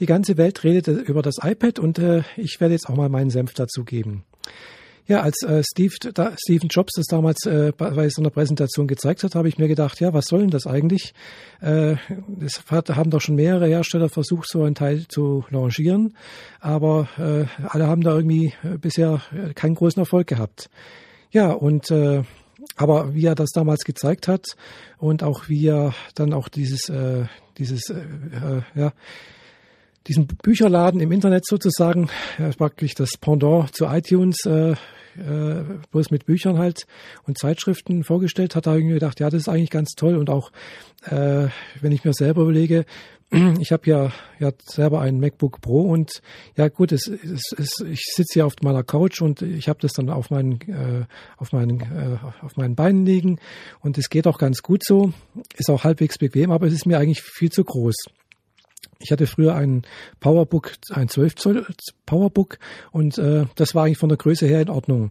die ganze Welt redet über das iPad und äh, ich werde jetzt auch mal meinen Senf dazu geben. Ja, als äh, Steve, da, Steven Jobs das damals äh, bei so einer Präsentation gezeigt hat, habe ich mir gedacht, ja, was soll denn das eigentlich? Äh, das hat, haben doch schon mehrere Hersteller versucht, so einen Teil zu launchieren, aber äh, alle haben da irgendwie äh, bisher äh, keinen großen Erfolg gehabt. Ja, und äh, aber wie er das damals gezeigt hat und auch wie er dann auch dieses, äh, dieses, äh, äh ja, diesen Bücherladen im Internet sozusagen, ja, praktisch das Pendant zu iTunes, äh, äh, bloß mit Büchern halt und Zeitschriften vorgestellt hat, da habe ich mir gedacht, ja, das ist eigentlich ganz toll und auch, äh, wenn ich mir selber überlege, ich habe ja, ja selber ein MacBook Pro und ja gut, es, es, es, ich sitze hier auf meiner Couch und ich habe das dann auf meinen äh, auf meinen äh, auf meinen Beinen liegen und es geht auch ganz gut so, ist auch halbwegs bequem, aber es ist mir eigentlich viel zu groß. Ich hatte früher ein Powerbook, ein 12 Zoll Powerbook und äh, das war eigentlich von der Größe her in Ordnung.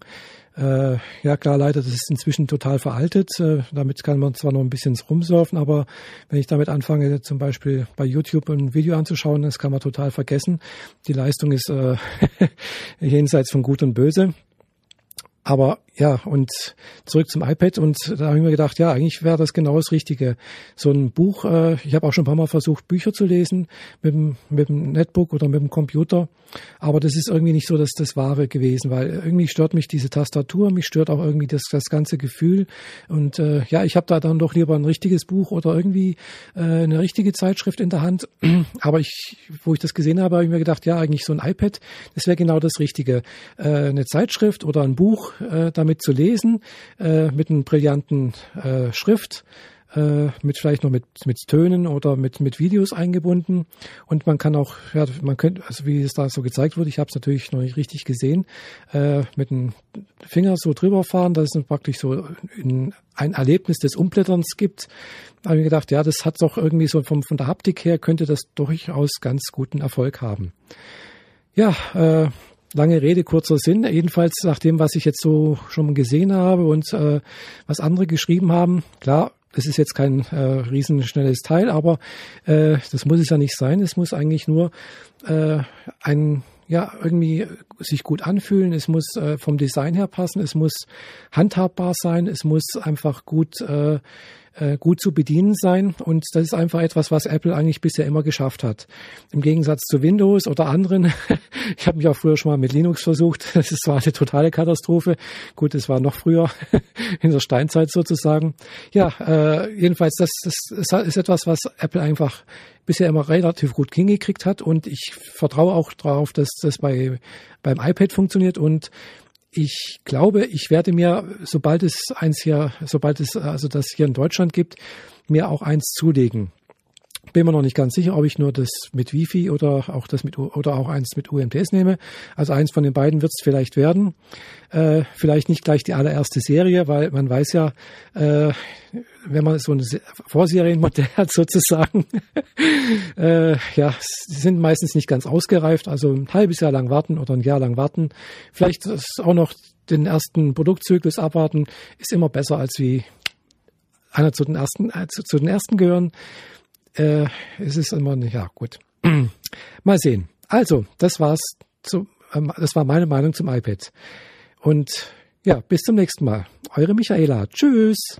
Äh, ja klar, leider, das ist inzwischen total veraltet. Äh, damit kann man zwar noch ein bisschen rumsurfen, aber wenn ich damit anfange, zum Beispiel bei YouTube ein Video anzuschauen, das kann man total vergessen. Die Leistung ist äh, jenseits von Gut und Böse. Aber ja, und zurück zum iPad und da habe ich mir gedacht, ja, eigentlich wäre das genau das Richtige. So ein Buch, äh, ich habe auch schon ein paar Mal versucht, Bücher zu lesen mit dem, mit dem Netbook oder mit dem Computer, aber das ist irgendwie nicht so das, das Wahre gewesen, weil irgendwie stört mich diese Tastatur, mich stört auch irgendwie das, das ganze Gefühl und äh, ja, ich habe da dann doch lieber ein richtiges Buch oder irgendwie äh, eine richtige Zeitschrift in der Hand, aber ich, wo ich das gesehen habe, habe ich mir gedacht, ja, eigentlich so ein iPad, das wäre genau das Richtige. Äh, eine Zeitschrift oder ein Buch, äh, damit zu lesen, äh, mit einem brillanten äh, Schrift, äh, mit vielleicht noch mit, mit Tönen oder mit, mit Videos eingebunden. Und man kann auch, ja, man könnte, also wie es da so gezeigt wurde, ich habe es natürlich noch nicht richtig gesehen, äh, mit dem Finger so drüber fahren, dass es praktisch so ein, ein Erlebnis des Umblätterns gibt. Da habe ich gedacht, ja, das hat doch irgendwie so vom, von der Haptik her könnte das durchaus ganz guten Erfolg haben. Ja, äh, Lange Rede, kurzer Sinn. Jedenfalls nach dem, was ich jetzt so schon gesehen habe und äh, was andere geschrieben haben, klar, es ist jetzt kein äh, riesenschnelles Teil, aber äh, das muss es ja nicht sein. Es muss eigentlich nur äh, ein ja irgendwie sich gut anfühlen. Es muss äh, vom Design her passen. Es muss handhabbar sein. Es muss einfach gut äh, äh, gut zu bedienen sein. Und das ist einfach etwas, was Apple eigentlich bisher immer geschafft hat. Im Gegensatz zu Windows oder anderen. ich habe mich auch früher schon mal mit Linux versucht. Das ist zwar eine totale Katastrophe. Gut, es war noch früher, in der Steinzeit sozusagen. Ja, äh, jedenfalls, das, das ist etwas, was Apple einfach bisher immer relativ gut hingekriegt hat. Und ich vertraue auch darauf, dass das bei, beim iPad funktioniert. Und ich glaube, ich werde mir, sobald es eins hier, sobald es also das hier in Deutschland gibt, mir auch eins zulegen. Bin mir noch nicht ganz sicher, ob ich nur das mit Wi-Fi oder auch das mit oder auch eins mit UMTS nehme. Also eins von den beiden wird es vielleicht werden. Äh, vielleicht nicht gleich die allererste Serie, weil man weiß ja, äh, wenn man so ein Vorserienmodell hat sozusagen, äh, ja, sie sind meistens nicht ganz ausgereift. Also ein halbes Jahr lang warten oder ein Jahr lang warten. Vielleicht auch noch den ersten Produktzyklus abwarten, ist immer besser als wie einer zu den ersten, äh, zu den ersten gehören. Äh, es ist immer, ja, gut. Mal sehen. Also, das war's zu, ähm, das war meine Meinung zum iPad. Und ja, bis zum nächsten Mal. Eure Michaela. Tschüss.